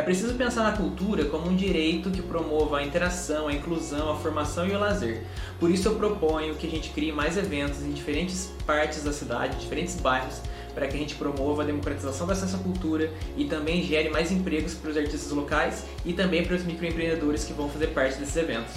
É preciso pensar na cultura como um direito que promova a interação, a inclusão, a formação e o lazer. Por isso eu proponho que a gente crie mais eventos em diferentes partes da cidade, diferentes bairros, para que a gente promova a democratização do acesso à cultura e também gere mais empregos para os artistas locais e também para os microempreendedores que vão fazer parte desses eventos.